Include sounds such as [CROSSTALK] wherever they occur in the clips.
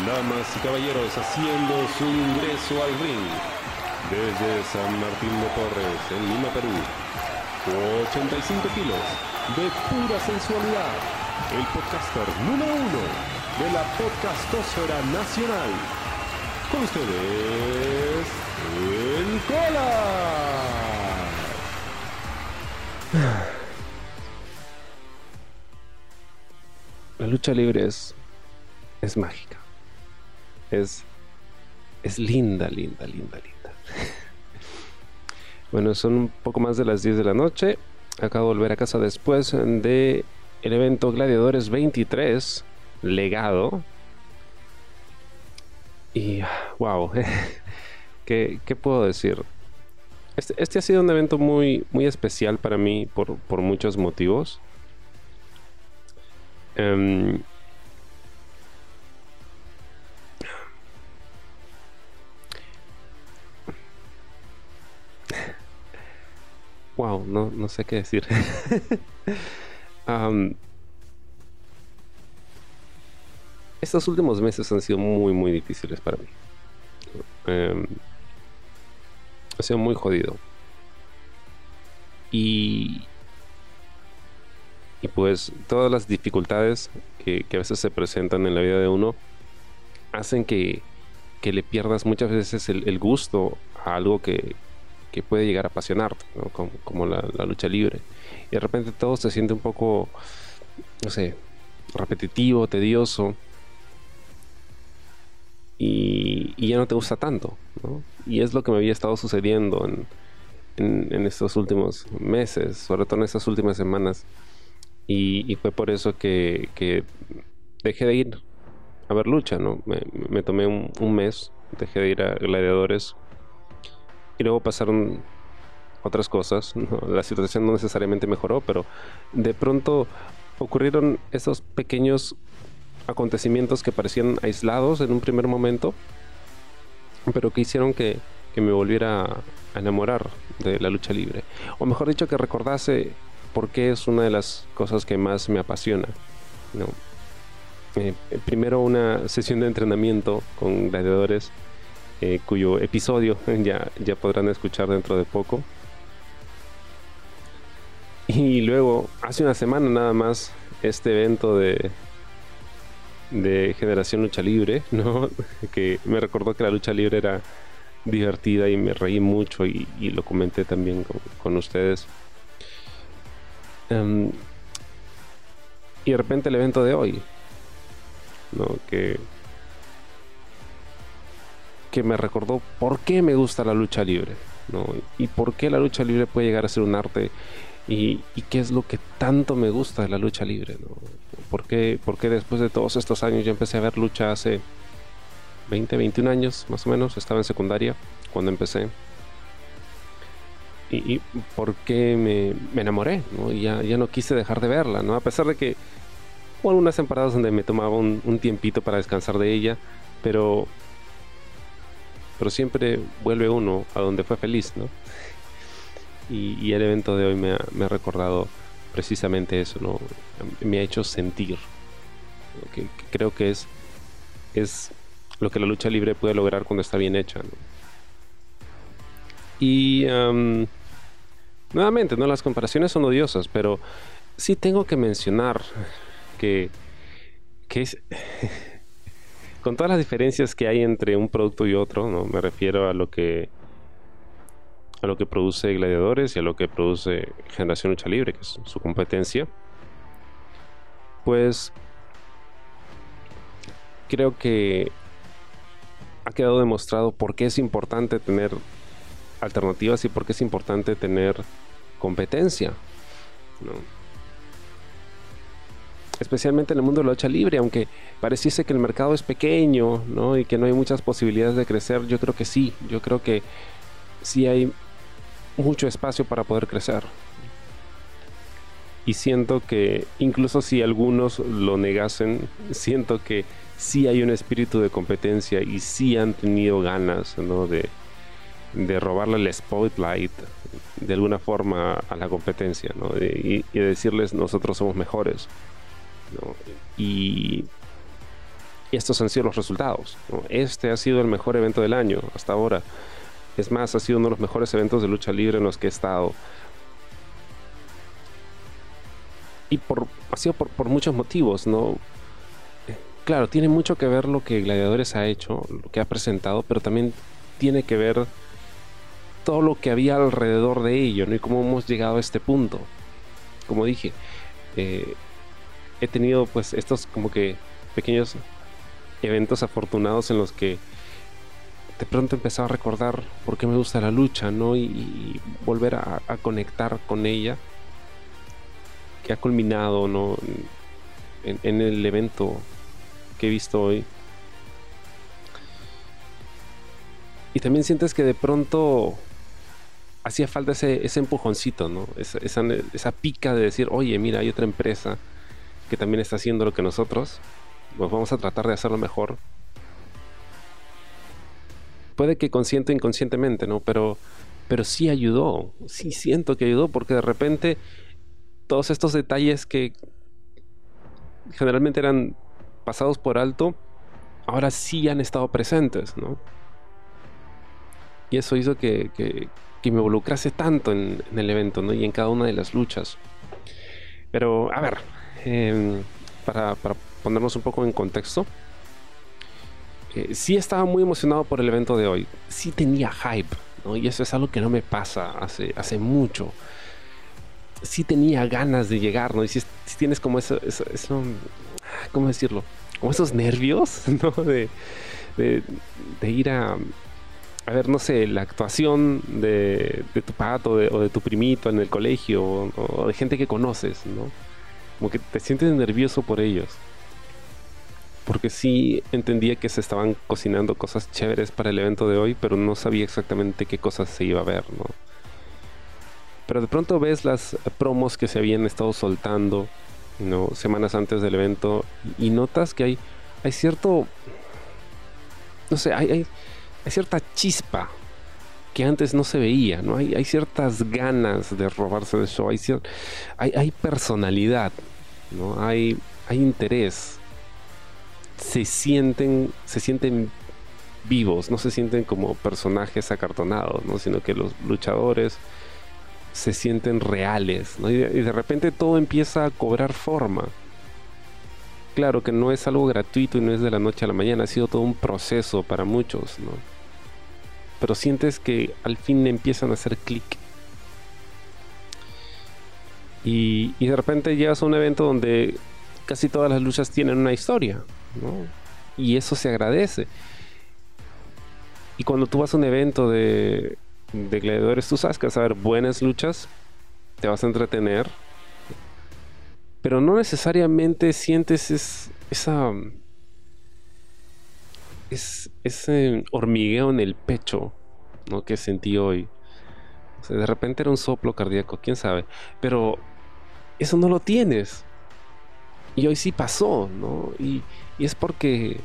Damas y caballeros haciendo su ingreso al ring desde San Martín de Porres, en Lima, Perú. 85 kilos de pura sensualidad. El podcaster número uno de la podcastosfera nacional. Con ustedes, el Cola. La lucha libre es, es mágica. Es, es linda, linda, linda, linda. bueno, son un poco más de las 10 de la noche. Acabo de volver a casa después de el evento Gladiadores 23, legado. Y, wow, [LAUGHS] ¿qué, qué puedo decir? Este, este, ha sido un evento muy, muy especial para mí por, por muchos motivos. Um, wow, no, no sé qué decir. [LAUGHS] estos últimos meses han sido muy, muy difíciles para mí. Um, ha sido muy jodido. Y, y pues todas las dificultades que, a veces se presentan en la vida de uno hacen que, le pierdas muchas veces el, gusto a algo que, puede llegar a apasionarte, como, la, lucha libre. Y de repente todo se siente un poco, no sé, repetitivo, tedioso. Y, ya no te gusta tanto. Y es lo que me había estado sucediendo en, en estos últimos meses, sobre todo en estas últimas semanas y, fue por eso que, dejé de ir a ver lucha, ¿no? Me, tomé un, mes, dejé de ir a gladiadores y luego pasaron otras cosas. [LAUGHS] La situación no necesariamente mejoró, pero de pronto ocurrieron esos pequeños acontecimientos que parecían aislados en un primer momento, pero que hicieron que, que me volviera a enamorar de la lucha libre. O mejor dicho, que recordase porque es una de las cosas que más me apasiona. Eh, primero una sesión de entrenamiento con gladiadores, eh, cuyo episodio [LAUGHS] ya, ya podrán escuchar dentro de poco. Y luego, hace una semana nada más, este evento de, de Generación Lucha Libre, [LAUGHS] ¿no? que me recordó que la lucha libre era divertida y me reí mucho y, lo comenté también con ustedes. Em, y de repente el evento de hoy, ¿no? Que, que me recordó por qué me gusta la lucha libre, ¿no? Y por qué la lucha libre puede llegar a ser un arte y, qué es lo que tanto me gusta de la lucha libre, ¿no? ¿Por qué, después de todos estos años yo empecé a ver lucha hace 20, 21 años más o menos, estaba en secundaria cuando empecé y, por qué me, enamoré, ¿no? Y ya, ya, no quise dejar de verla, ¿no? A pesar de que hubo algunas temporadas donde me tomaba un, tiempito para descansar de ella, pero, pero siempre vuelve uno a donde fue feliz, ¿no? Y, el evento de hoy me ha, recordado precisamente eso, ¿no? Me ha hecho sentir, que, creo que es, es lo que la lucha libre puede lograr cuando está bien hecha, ¿no? Y Nuevamente, no las comparaciones son odiosas, pero sí tengo que mencionar que, que es, con todas las diferencias que hay entre un producto y otro, ¿no? me refiero a lo que a lo que produce Gladiadores y a lo que produce Generación Lucha Libre, que es su competencia, pues creo que ha quedado demostrado por qué es importante tener alternativas y por qué es importante tener competencia. Especialmente en el mundo de la lucha libre, aunque pareciese que el mercado es pequeño y que no hay muchas posibilidades de crecer, yo creo que sí, yo creo que sí hay mucho espacio para poder crecer. Y siento que incluso si algunos lo negasen, siento que sí hay un espíritu de competencia y sí han tenido ganas de, de robarle el spotlight de alguna forma a la competencia y, decirles nosotros somos mejores. Y, estos han sido los resultados. Este ha sido el mejor evento del año hasta ahora. Es más, ha sido uno de los mejores eventos de lucha libre en los que he estado. Y por, ha sido por, muchos motivos, ¿no? Claro, tiene mucho que ver lo que Gladiadores ha hecho, lo que ha presentado, pero también tiene que ver todo lo que había alrededor de ello, ¿no? Y cómo hemos llegado a este punto. Como dije, eh, he tenido pues estos como que pequeños eventos afortunados en los que de pronto he empezado a recordar por qué me gusta la lucha, ¿no? Y, volver a, conectar con ella, que ha culminado, ¿no? En, el evento que he visto hoy. Y también sientes que de pronto hacía falta ese, ese empujoncito, ¿no? Esa, esa, pica de decir, oye, mira, hay otra empresa que también está haciendo lo que nosotros, pues vamos a tratar de hacerlo mejor. Puede que consciente o inconscientemente, ¿no? Pero, pero sí ayudó, sí siento que ayudó, porque de repente todos estos detalles que generalmente eran pasados por alto, ahora sí han estado presentes, ¿no? Y eso hizo que, que me involucrase tanto en, el evento ¿no? y en cada una de las luchas. Pero, a ver, em, para, ponernos un poco en contexto, eh, sí estaba muy emocionado por el evento de hoy, sí tenía hype, ¿no? y eso es algo que no me pasa hace, hace mucho. Sí tenía ganas de llegar, ¿no? Y si, tienes como eso, ¿cómo decirlo? Como esos nervios, [LAUGHS] ¿no? de, de ir a, a ver, no sé, la actuación de, tu pato o de tu primito en el colegio o, de gente que conoces, ¿no? Como que te sientes nervioso por ellos. Porque sí entendía que se estaban cocinando cosas chéveres para el evento de hoy, pero no sabía exactamente qué cosas se iba a ver, ¿no? Pero de pronto ves las promos que se habían estado soltando, ¿no? Semanas antes del evento y notas que hay, hay cierto... No sé, hay, hay hay cierta chispa que antes no se veía, ¿no? Hay, ciertas ganas de robarse el show, hay, hay, hay, personalidad, ¿no? Hay, hay interés. Se sienten, se sienten vivos, no se sienten como personajes acartonados, ¿no? Sino que los luchadores se sienten reales, ¿no? y de repente todo empieza a cobrar forma claro que no es algo gratuito y no es de la noche a la mañana, ha sido todo un proceso para muchos, ¿no? Pero sientes que al fin empiezan a hacer clic. Y, de repente llegas a un evento donde casi todas las luchas tienen una historia, ¿no? Y eso se agradece. Y cuando tú vas a un evento de, de gladiadores, tú sabes que vas a ver buenas luchas, te vas a entretener, pero no necesariamente sientes esa es, ese hormigueo en el pecho ¿no? que sentí hoy. de repente era un soplo cardíaco, quién sabe. Pero eso no lo tienes. Y hoy sí pasó, ¿no? Y, es porque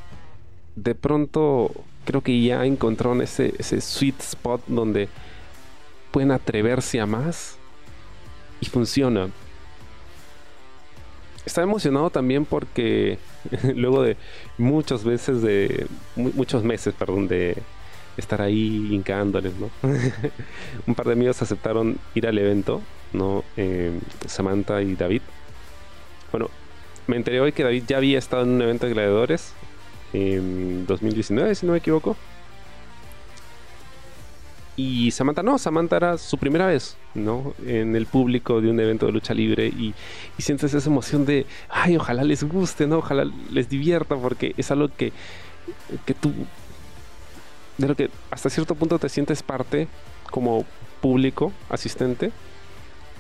de pronto creo que ya encontraron ese, ese sweet spot donde pueden atreverse a más y funciona estaba emocionado también porque [LAUGHS] luego de muchas veces de muchos meses, perdón, de estar ahí hincándoles, ¿no? [LAUGHS] Un par de amigos aceptaron ir al evento, ¿no? Eh, Samantha y David. Bueno, me enteré hoy que David ya había estado en un evento de gladiadores en 2019, si no me equivoco. Y Samantha no, Samantha era su primera vez, ¿no? En el público de un evento de lucha libre y, sientes esa emoción de, ay, ojalá les guste, ¿no? Ojalá les divierta porque es algo que, que tú, de lo que hasta cierto punto te sientes parte como público, asistente,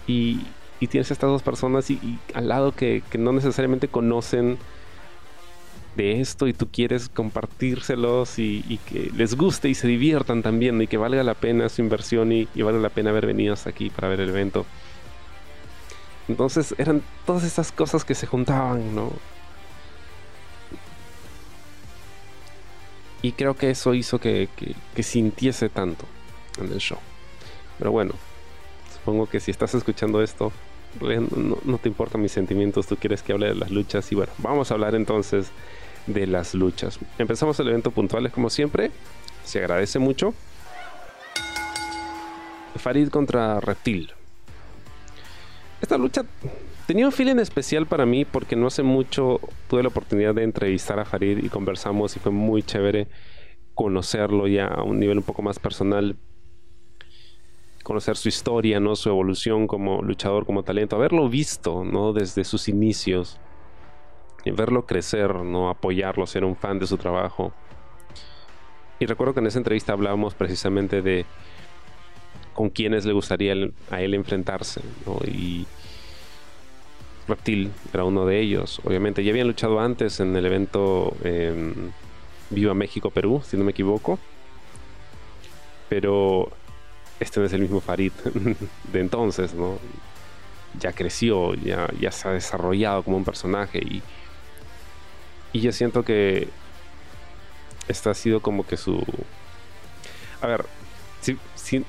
y, tienes estas dos personas y, al lado que, no necesariamente conocen de esto y tú quieres compartírselos y, que les guste y se diviertan también y que valga la pena su inversión y, y valga la pena haber venido hasta aquí para ver el evento. Entonces eran todas esas cosas que se juntaban, ¿no? Y creo que eso hizo que, sintiese tanto en el show. Pero bueno, supongo que si estás escuchando esto, no, no, te importan mis sentimientos, tú quieres que hable de las luchas. Y bueno, vamos a hablar entonces de las luchas. Empezamos el evento puntuales como siempre. Se agradece mucho. Farid contra Reptil. Esta lucha tenía un feeling especial para mí porque no hace mucho tuve la oportunidad de entrevistar a Farid y conversamos y fue muy chévere conocerlo ya a un nivel un poco más personal conocer su historia, ¿no? Su evolución como luchador, como talento, haberlo visto, ¿no? Desde sus inicios, y verlo crecer, ¿no? Apoyarlo, ser un fan de su trabajo. Y recuerdo que en esa entrevista hablábamos precisamente de con quiénes le gustaría a él enfrentarse, Y Reptil era uno de ellos. Obviamente ya habían luchado antes en el evento Viva México Perú, si no me equivoco. Pero este no es el mismo Farid [LAUGHS] de entonces, ¿no? Ya creció, ya, ya se ha desarrollado como un personaje y, y yo siento que esta ha sido como que su... A ver, si, si,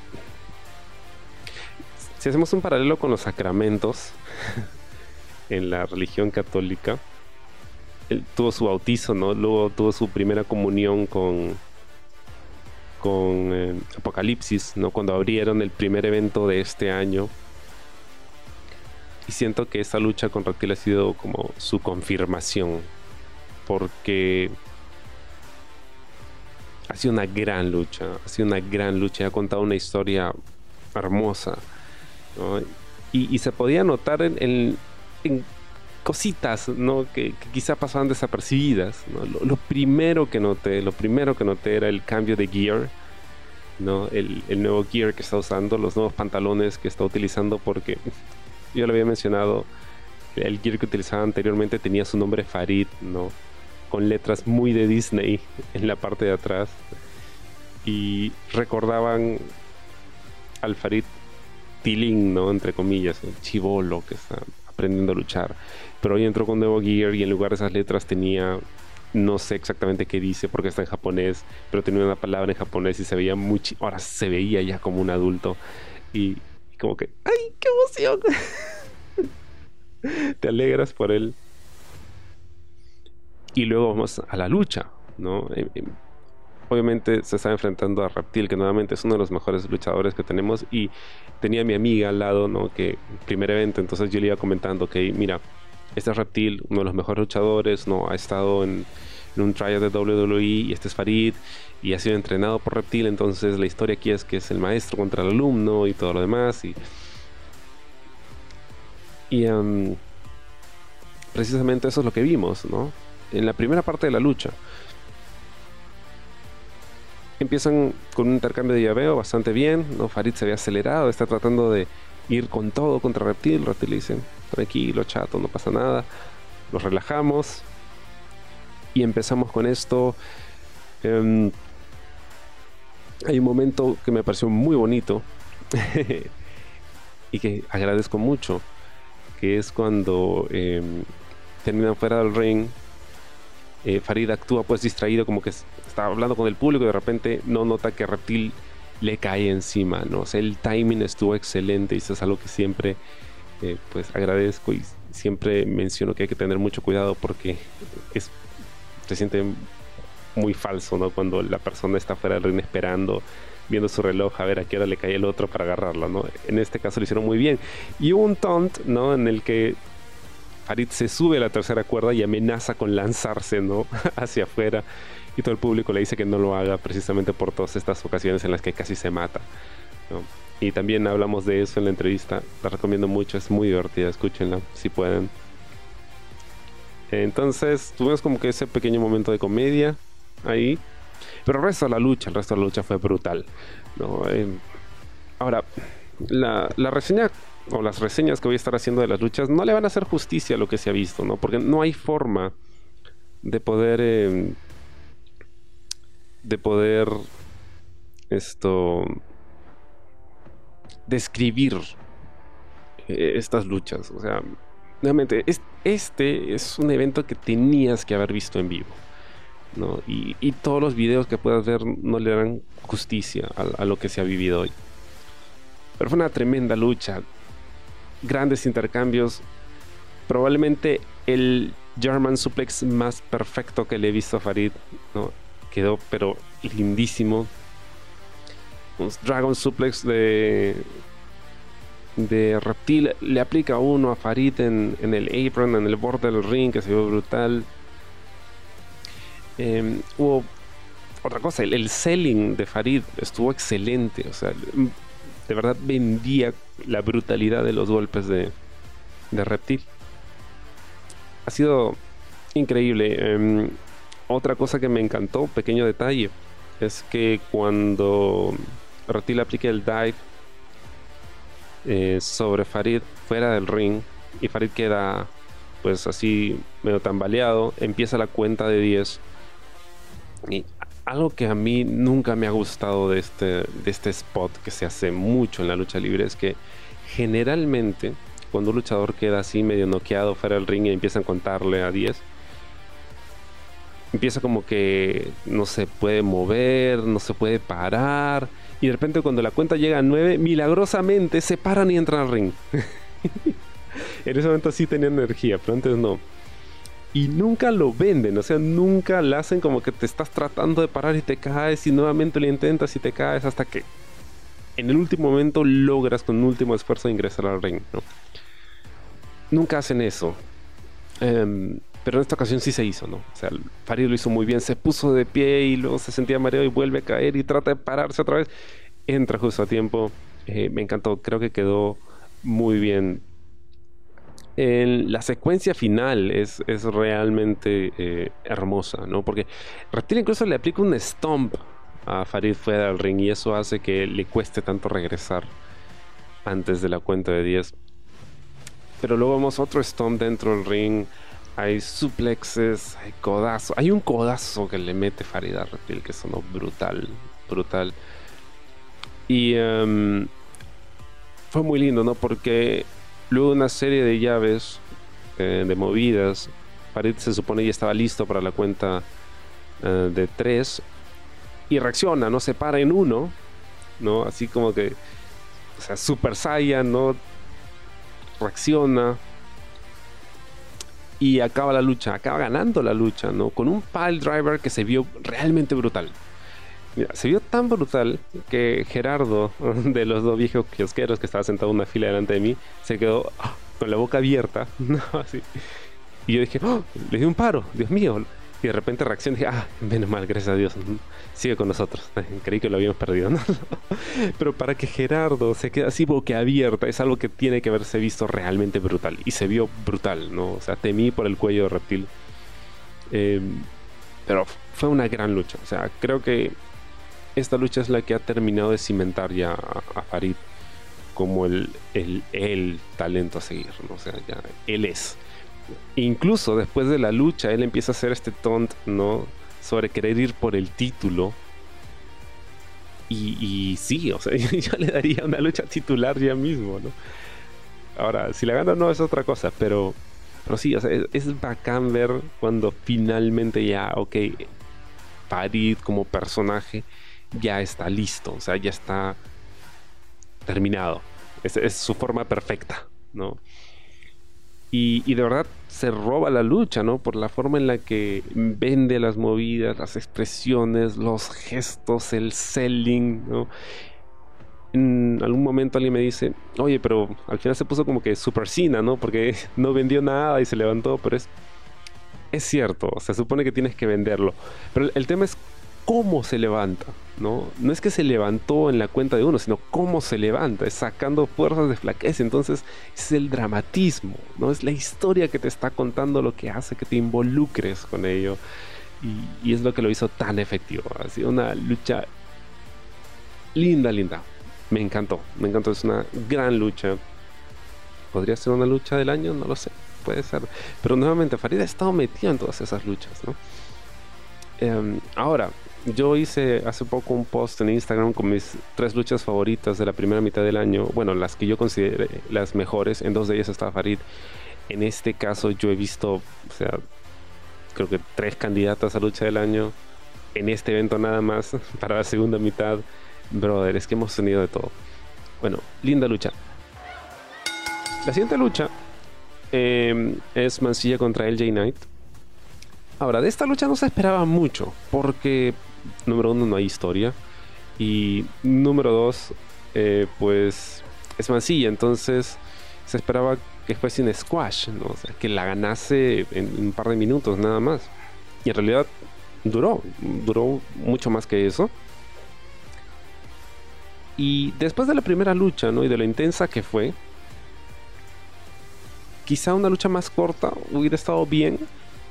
si hacemos un paralelo con los sacramentos [LAUGHS] en la religión católica, él tuvo su bautizo, ¿no? Luego tuvo su primera comunión con, con eh, Apocalipsis, ¿no? Cuando abrieron el primer evento de este año. Y siento que esta lucha con Reptil ha sido como su confirmación. Porque ha sido una gran lucha. Ha sido una gran lucha. Ha contado una historia hermosa. Y, se podía notar en, cositas ¿no? que, quizá pasaban desapercibidas. Lo, primero que noté, lo primero que noté era el cambio de gear, ¿no? el, nuevo gear que está usando, los nuevos pantalones que está utilizando, porque [LAUGHS] yo lo había mencionado, el gear que utilizaba anteriormente tenía su nombre Farid, ¿no? con letras muy de Disney [LAUGHS] en la parte de atrás. Y recordaban al Farid Tilling, ¿no? Entre comillas, el chivolo que está aprendiendo a luchar. Pero hoy entró con nuevo gear y en lugar de esas letras tenía, no sé exactamente qué dice porque está en japonés, pero tenía una palabra en japonés y se veía muy... Ahora se veía ya como un adulto y, como que, ¡ay, qué emoción! [LAUGHS] Te alegras por él. Y luego vamos a la lucha, ¿no? Obviamente se está enfrentando a Reptil, que nuevamente es uno de los mejores luchadores que tenemos. Y tenía a mi amiga al lado, ¿no? Que primer evento, entonces yo le iba comentando que, mira, este es Reptil, uno de los mejores luchadores, ¿no? Ha estado en, un trial de WWE y este es Farid y ha sido entrenado por Reptil. Entonces la historia aquí es que es el maestro contra el alumno y todo lo demás. Y, y precisamente eso es lo que vimos, ¿no? En la primera parte de la lucha empiezan con un intercambio de llaveo bastante bien. Farid se había acelerado, está tratando de ir con todo contra Reptil, Reptil dice, tranquilo, chato, no pasa nada, nos relajamos y empezamos con esto. Em, hay un momento que me pareció muy bonito [LAUGHS] y que agradezco mucho, que es cuando em, terminan fuera del ring eh, Farid actúa pues distraído como que hablando con el público y de repente no nota que Reptil le cae encima, ¿no? O el timing estuvo excelente y eso es algo que siempre eh, pues agradezco y siempre menciono que hay que tener mucho cuidado porque es, se siente muy falso, ¿no? Cuando la persona está fuera del ring esperando, viendo su reloj a ver a qué hora le cae el otro para agarrarlo, ¿no? En este caso lo hicieron muy bien. Y hubo un taunt, ¿no? En el que Farid se sube a la tercera cuerda y amenaza con lanzarse, ¿no? [LAUGHS] Hacia afuera. Y todo el público le dice que no lo haga precisamente por todas estas ocasiones en las que casi se mata. Y también hablamos de eso en la entrevista. La recomiendo mucho, es muy divertida, escúchenla si pueden. Entonces tuvimos como que ese pequeño momento de comedia ahí. Pero el resto de la lucha, el resto de la lucha fue brutal. Eh, ahora, la, la reseña o las reseñas que voy a estar haciendo de las luchas no le van a hacer justicia a lo que se ha visto, ¿no? Porque no hay forma de poder em, de poder esto describir eh, estas luchas, o sea, nuevamente este es un evento que tenías que haber visto en vivo. ¿no? Y, todos los videos que puedas ver no le darán justicia a lo que se ha vivido hoy. Pero fue una tremenda lucha grandes intercambios. Probablemente el German suplex más perfecto que le he visto a Farid. ¿no? Quedó pero lindísimo. Un Dragon suplex de, de reptil le aplica uno a Farid en, el apron, en el borde del ring, que se vio brutal. Em, hubo otra cosa, el, selling de Farid estuvo excelente. O sea, de verdad vendía la brutalidad de los golpes de, de reptil. Ha sido increíble. Em, otra cosa que me encantó, pequeño detalle, es que cuando Reptil aplica el dive eh, sobre Farid fuera del ring y Farid queda pues así medio tambaleado, empieza la cuenta de 10 y algo que a mí nunca me ha gustado de este, de este spot que se hace mucho en la lucha libre es que generalmente cuando un luchador queda así medio noqueado fuera del ring y empiezan a contarle a 10, empieza como que no se puede mover, no se puede parar. Y de repente cuando la cuenta llega a 9, milagrosamente se paran y entran al ring. [LAUGHS] en ese momento sí tenían energía, pero antes no. Y nunca lo venden, o sea, nunca la hacen como que te estás tratando de parar y te caes y nuevamente lo intentas y te caes hasta que en el último momento logras con un último esfuerzo ingresar al ring. Nunca hacen eso. Em, pero en esta ocasión sí se hizo, ¿no? O sea, Farid lo hizo muy bien, se puso de pie y luego se sentía mareado y vuelve a caer y trata de pararse otra vez. Entra justo a tiempo. Eh, me encantó, creo que quedó muy bien. En la secuencia final es, es realmente eh, hermosa, ¿no? Porque Reptil incluso le aplica un stomp a Farid fuera del ring y eso hace que le cueste tanto regresar antes de la cuenta de 10. Pero luego vemos otro stomp dentro del ring hay suplexes, hay codazo. Hay un codazo que le mete Farida Reptil que sonó brutal, brutal. Y em, fue muy lindo, ¿no? Porque luego una serie de llaves, eh, de movidas, Farid se supone ya estaba listo para la cuenta eh, de tres y reacciona, ¿no? Se para en uno, ¿no? Así como que, o sea, Super Saiyan, ¿no? Reacciona, y acaba la lucha, acaba ganando la lucha, ¿no? Con un pile driver que se vio realmente brutal. Mira, se vio tan brutal que Gerardo, [LAUGHS] de los dos viejos kiosqueros que estaba sentado en una fila delante de mí, se quedó ah, con la boca abierta, [LAUGHS] ¿no? Así. Y yo dije, oh, le di un paro, Dios mío, y de repente reacción dije, ah, menos mal, gracias a Dios, sigue con nosotros. [LAUGHS] Creí que lo habíamos perdido, ¿no? [LAUGHS] Pero para que Gerardo se quede así boquiabierta es algo que tiene que haberse visto realmente brutal. Y se vio brutal, ¿no? O sea, temí por el cuello de reptil. Em, pero fue una gran lucha. O sea, creo que esta lucha es la que ha terminado de cimentar ya a, Farid como el, el, el talento a seguir, ¿no? O sea, ya él es incluso después de la lucha, él empieza a hacer este taunt, ¿no? Sobre querer ir por el título. Y, sí, o sea, [LAUGHS] yo le daría una lucha titular ya mismo, ¿no? Ahora, si la gana no es otra cosa, pero, pero sí, o sea, es, bacán ver cuando finalmente ya, ok, Parid como personaje ya está listo, o sea, ya está terminado. es su forma perfecta, ¿no? Y, de verdad se roba la lucha, ¿no? Por la forma en la que vende las movidas, las expresiones, los gestos, el selling, ¿no? En algún momento alguien me dice, oye, pero al final se puso como que super cina, ¿no? Porque [LAUGHS] no vendió nada y se levantó, pero es, es cierto, se supone que tienes que venderlo. Pero el tema es cómo se levanta, ¿no? No es que se levantó en la cuenta de uno, sino cómo se levanta, es sacando fuerzas de flaqueza. Entonces es el dramatismo, ¿no? Es la historia que te está contando lo que hace que te involucres con ello. Y, es lo que lo hizo tan efectivo. Ha sido una lucha linda, linda. Me encantó, me encantó. Es una gran lucha. ¿Podría ser una lucha del año? No lo sé. Puede ser. Pero nuevamente, Farida ha estado metida en todas esas luchas, ¿no? Em, ahora, yo hice hace poco un post en Instagram con mis tres luchas favoritas de la primera mitad del año. Bueno, las que yo consideré las mejores. En dos de ellas estaba Farid. En este caso yo he visto, o sea, creo que tres candidatas a lucha del año. En este evento nada más, [LAUGHS] para la segunda mitad. Brother, es que hemos tenido de todo. Bueno, linda lucha. La siguiente lucha eh, es Mancilla contra LJ Knight. Ahora, de esta lucha no se esperaba mucho, porque número uno no hay historia y número dos, eh, pues es Mancilla, entonces se esperaba que fuese un squash, ¿no? o sea, que la ganase en un par de minutos nada más. Y en realidad duró, duró mucho más que eso. Y después de la primera lucha, ¿no? Y de lo intensa que fue, quizá una lucha más corta hubiera estado bien,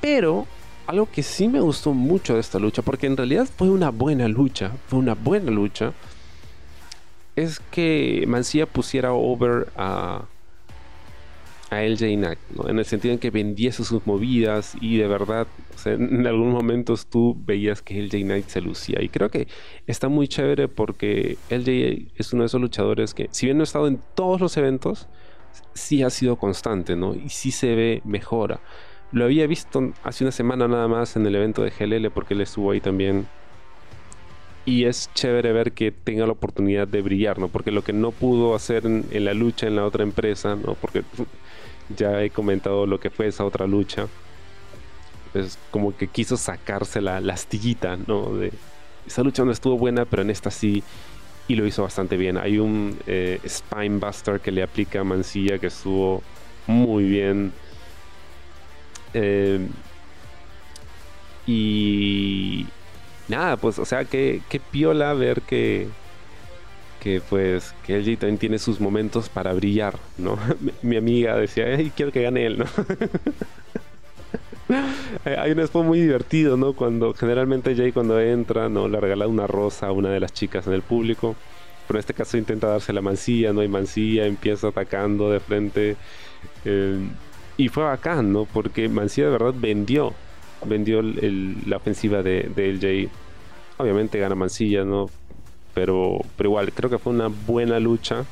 pero algo que sí me gustó mucho de esta lucha, porque en realidad fue una buena lucha, fue una buena lucha, es que Mancilla pusiera over a, a LJ Knight, en el sentido en que vendiese sus movidas y de verdad, en algunos momentos tú veías que LJ Knight se lucía. Y creo que está muy chévere porque LJ es uno de esos luchadores que, si bien no ha estado en todos los eventos, sí ha sido constante, ¿no? Y sí se ve mejora. Lo había visto hace una semana nada más en el evento de GLL porque él estuvo ahí también. Y es chévere ver que tenga la oportunidad de brillar, ¿no? Porque lo que no pudo hacer en, la lucha en la otra empresa, ¿no? Porque [LAUGHS] ya he comentado lo que fue esa otra lucha. Pues como que quiso sacarse la, astillita, ¿no? De, esa lucha no estuvo buena, pero en esta sí. Y lo hizo bastante bien. Hay un eh, Spine Buster que le aplica a Mancilla que estuvo muy bien eh, y nada, pues, o sea, que, piola ver que, que pues, que LG también tiene sus momentos para brillar, ¿no? [LAUGHS] mi, amiga decía, quiero que gane él, ¿no? [LAUGHS] Hay un spot muy divertido, ¿no? Cuando generalmente Jay cuando entra, ¿no? Le regala una rosa a una de las chicas en el público. Pero en este caso intenta darse la mancilla, no hay mancilla, empieza atacando de frente. Eh, y fue bacán, ¿no? Porque Mancilla de verdad vendió, vendió la ofensiva de, de LJ. Obviamente gana Mancilla, ¿no? Pero, pero igual, creo que fue una buena lucha.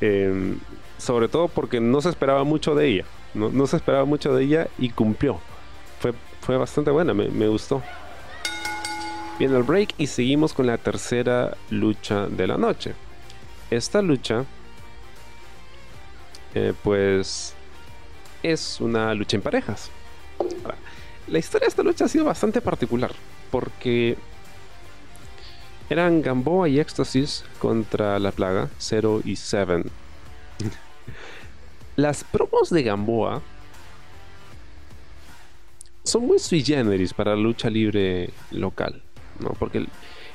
Em, sobre todo porque no se esperaba mucho de ella. No, se esperaba mucho de ella y cumplió. Fue, fue bastante buena, me, me gustó. Viene el break y seguimos con la tercera lucha de la noche. Esta lucha pues es una lucha en parejas. la historia de esta lucha ha sido bastante particular porque eran Gamboa y Éxtasis contra la plaga 0 y 7. [LAUGHS] Las promos de Gamboa son muy sui generis para la lucha libre local, ¿no? Porque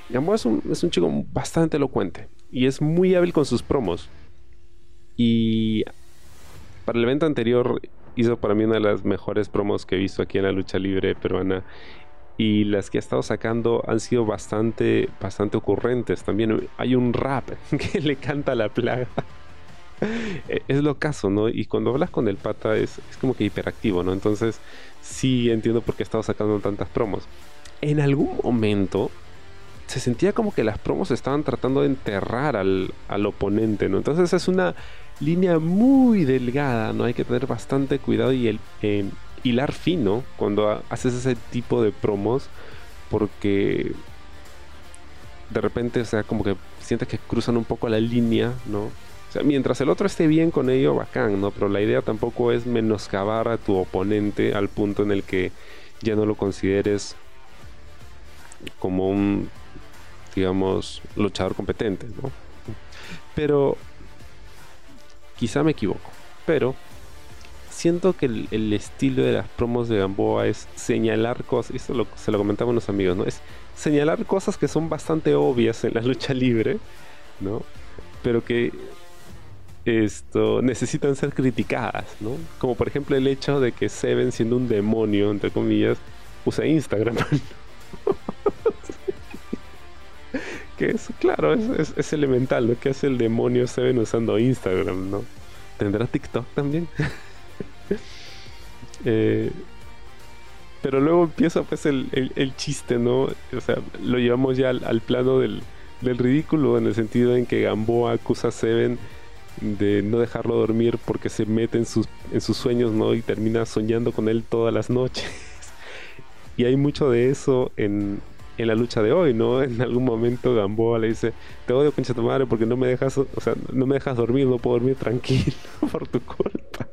Gamboa es un, es un chico bastante elocuente y es muy hábil con sus promos. Y para el evento anterior hizo para mí una de las mejores promos que he visto aquí en la lucha libre peruana y las que ha estado sacando han sido bastante bastante ocurrentes. También hay un rap [LAUGHS] que le canta la plaga. [LAUGHS] E, es lo caso no y cuando hablas con el pata es, es como que hiperactivo no entonces sí entiendo por qué ha estado sacando tantas promos. En algún momento se sentía como que las promos estaban tratando de enterrar al, al oponente, ¿no? Entonces es una línea muy delgada, ¿no? Hay que tener bastante cuidado y el eh, hilar fino cuando haces ese tipo de promos porque de repente, o sea, como que sientes que cruzan un poco la línea, ¿no? O sea, mientras el otro esté bien con ello, bacán, ¿no? Pero la idea tampoco es menoscabar a tu oponente al punto en el que ya no lo consideres como un, digamos, luchador competente, ¿no? Pero Quizá me equivoco, pero siento que el, estilo de las promos de Gamboa es señalar cosas, esto se lo comentamos los amigos, ¿no? Es señalar cosas que son bastante obvias en la lucha libre, ¿no? Pero que esto necesitan ser criticadas, ¿no? Como por ejemplo el hecho de que Seven siendo un demonio, entre comillas, usa Instagram. [LAUGHS] que es, claro, es, elemental, lo que hace el demonio Seven usando Instagram, ¿no? ¿Tendrá TikTok también? [LAUGHS] Eh, pero luego empieza pues el, chiste, ¿no? O sea, lo llevamos ya al, plano del, ridículo en el sentido en que Gamboa acusa a Seven de no dejarlo dormir porque se mete en sus, en sus sueños, ¿no? Y termina soñando con él todas las noches. [LAUGHS] y hay mucho de eso en, en la lucha de hoy, ¿no? [LAUGHS] En algún momento Gamboa le dice, te odio concha tu madre porque no me dejas, o sea, no me dejas dormir, no puedo dormir tranquilo [LAUGHS] por tu culpa.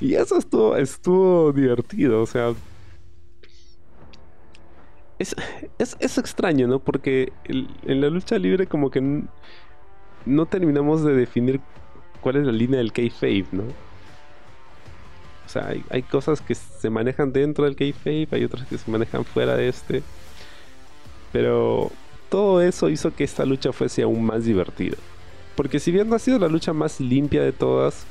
Y eso estuvo, estuvo divertido, o sea... Es, es, extraño, ¿no? Porque en la lucha libre como que no terminamos de definir cuál es la línea del kayfabe, ¿no? Sea, hay, hay, cosas que se manejan dentro del kayfabe, hay otras que se manejan fuera de este. Pero todo eso hizo que esta lucha fuese aún más divertida. Porque si bien no ha sido la lucha más limpia de todas,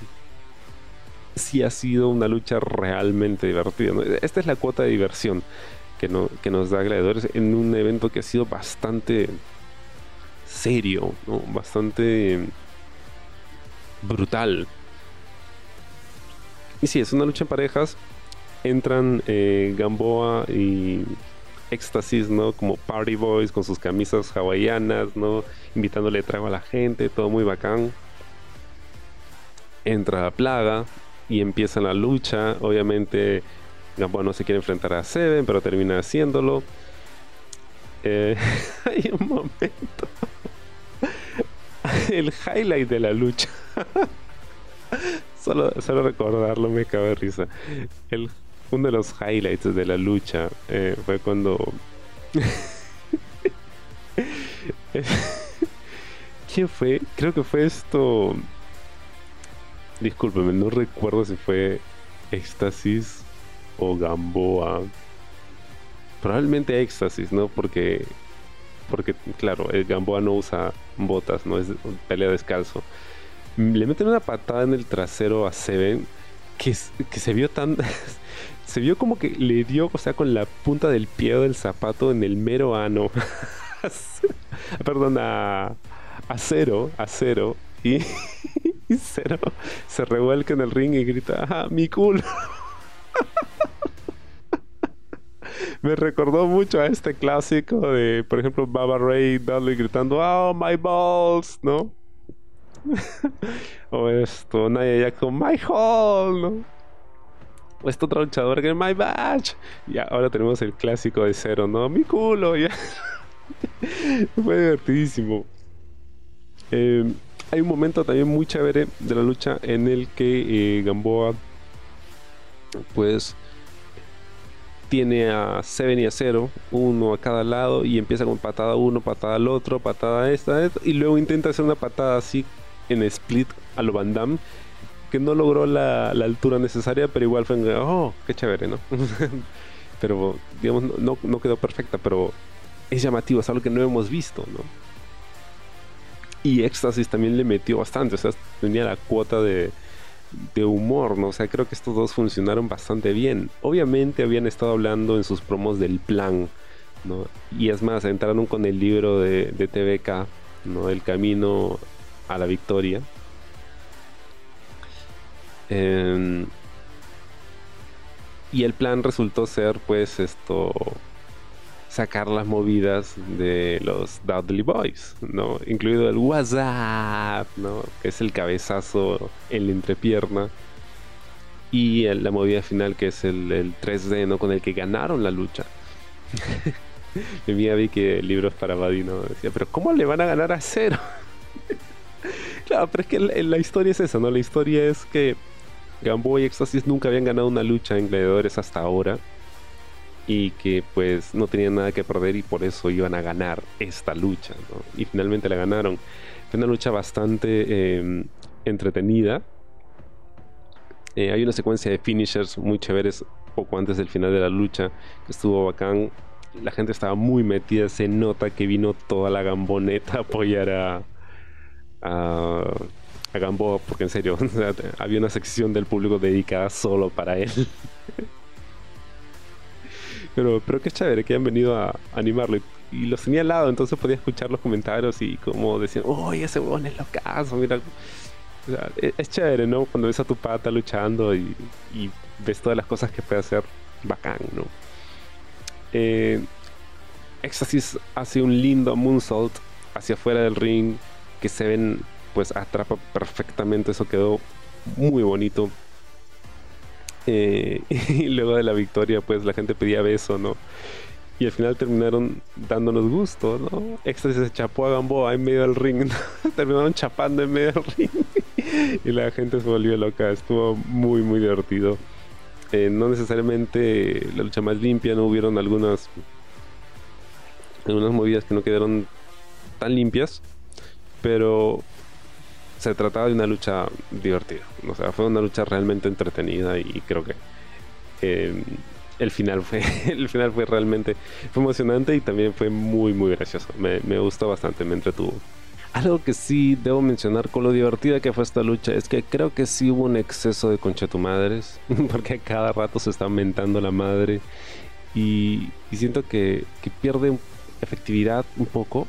sí ha sido una lucha realmente divertida. Esta es la cuota de diversión que, no, que nos da Gladiadores en un evento que ha sido bastante serio, bastante brutal. Y sí, es una lucha en parejas. Entran eh, Gamboa y Éxtasis, ¿no? Como party boys con sus camisas hawaianas, ¿no? Invitándole trago a la gente, todo muy bacán. Entra la plaga, y empieza la lucha. Obviamente Gamboa no se quiere enfrentar a Seven, pero termina haciéndolo. Eh, [LAUGHS] hay un momento. [LAUGHS] El highlight de la lucha. Solo, solo recordarlo me cabe risa. El, uno de los highlights de la lucha eh, fue cuando. [LAUGHS] ¿Quién fue? Creo que fue esto. Discúlpeme, no recuerdo si fue Éxtasis o Gamboa. Probablemente Éxtasis, ¿no? Porque, porque claro, el Gamboa no usa botas, no es pelea descalzo. Le meten una patada en el trasero a Seven que, que se vio tan... [LAUGHS] se vio como que le dio, o sea, con la punta del pie del zapato en el mero ano. [LAUGHS] Perdón, a, a cero, a cero. [LAUGHS] Y, Cero se revuelca en el ring y grita, ¡ah, mi culo! Me recordó mucho a este clásico de, por ejemplo, Baba Ray Dudley gritando, ¡Oh, my balls! ¿No? [LAUGHS] o esto, Naya ya con My Hall. O este otro luchador que My Badge. Y ahora tenemos el clásico de Cero, ¿no? Mi culo, ya. [LAUGHS] Fue divertidísimo. Eh, hay un momento también muy chévere de la lucha en el que eh, Gamboa pues tiene a Seven y a Zero, uno a cada lado, y empieza con patada uno, patada al otro, patada esta, esta, y luego intenta hacer una patada así en split a lo Van que no logró la, altura necesaria, pero igual fue, oh, qué chévere, ¿no? [LAUGHS] pero, digamos, no, no quedó perfecta, pero es llamativo, es algo que no hemos visto, ¿no? Y Éxtasis también le metió bastante, o sea, tenía la cuota de, humor, ¿no? O sea, creo que estos dos funcionaron bastante bien. Obviamente habían estado hablando en sus promos del plan, ¿no? Y es más, entraron con el libro de, de TVK, ¿no? El camino a la victoria. Em, y el plan resultó ser, pues, esto sacar las movidas de los Dudley Boys, ¿no? Incluido el WhatsApp, ¿no? Que es el cabezazo en la entrepierna. Y la movida final que es el, 3D, ¿no? Con el que ganaron la lucha. [LAUGHS] Mi amiga vi que el libro es para Vadino. Decía, pero ¿cómo le van a ganar a cero? [LAUGHS] claro, pero es que la, historia es esa, ¿no? La historia es que Gamboa y Éxtasis nunca habían ganado una lucha en gladiadores hasta ahora y que pues no tenían nada que perder y por eso iban a ganar esta lucha. Y finalmente la ganaron. Fue una lucha bastante em, entretenida. Eh, hay una secuencia de finishers muy chéveres poco antes del final de la lucha que estuvo bacán. La gente estaba muy metida, se nota que vino toda la gamboneta a apoyar a, a, a Gamboa, porque en serio, [LAUGHS] había una sección del público dedicada solo para él. [LAUGHS] Pero, pero qué chévere que hayan venido a animarlo. Y, los tenía al lado, entonces podía escuchar los comentarios y como decían, ¡Uy, ese huevón es locazo! Mira. E, es, chévere, ¿no? Cuando ves a tu pata luchando y, ves todas las cosas que puede hacer, bacán, ¿no? Eh, hace un lindo moonsault hacia afuera del ring que se ven, pues atrapa perfectamente, eso quedó muy bonito. Eh, [LAUGHS] y luego de la victoria, pues la gente pedía beso, ¿no? Y al final terminaron dándonos gusto, ¿no? Éxtasis se chapó a Gamboa en medio del ring, [LAUGHS] terminaron chapando en medio del ring. [LAUGHS] y la gente se volvió loca. Estuvo muy, muy divertido. Eh, no necesariamente la lucha más limpia, no hubieron algunas, algunas movidas que no quedaron tan limpias, pero se trataba de una lucha divertida. O sea, fue una lucha realmente entretenida y creo que eh, el final fue [LAUGHS] el final fue realmente emocionante y también fue muy muy gracioso. Me, me gustó bastante, me entretuvo. Algo que sí debo mencionar con lo divertida que fue esta lucha es que creo que sí hubo un exceso de conchetumadres, [LAUGHS] porque a cada rato se está aumentando la madre y, siento que, que, pierde efectividad un poco.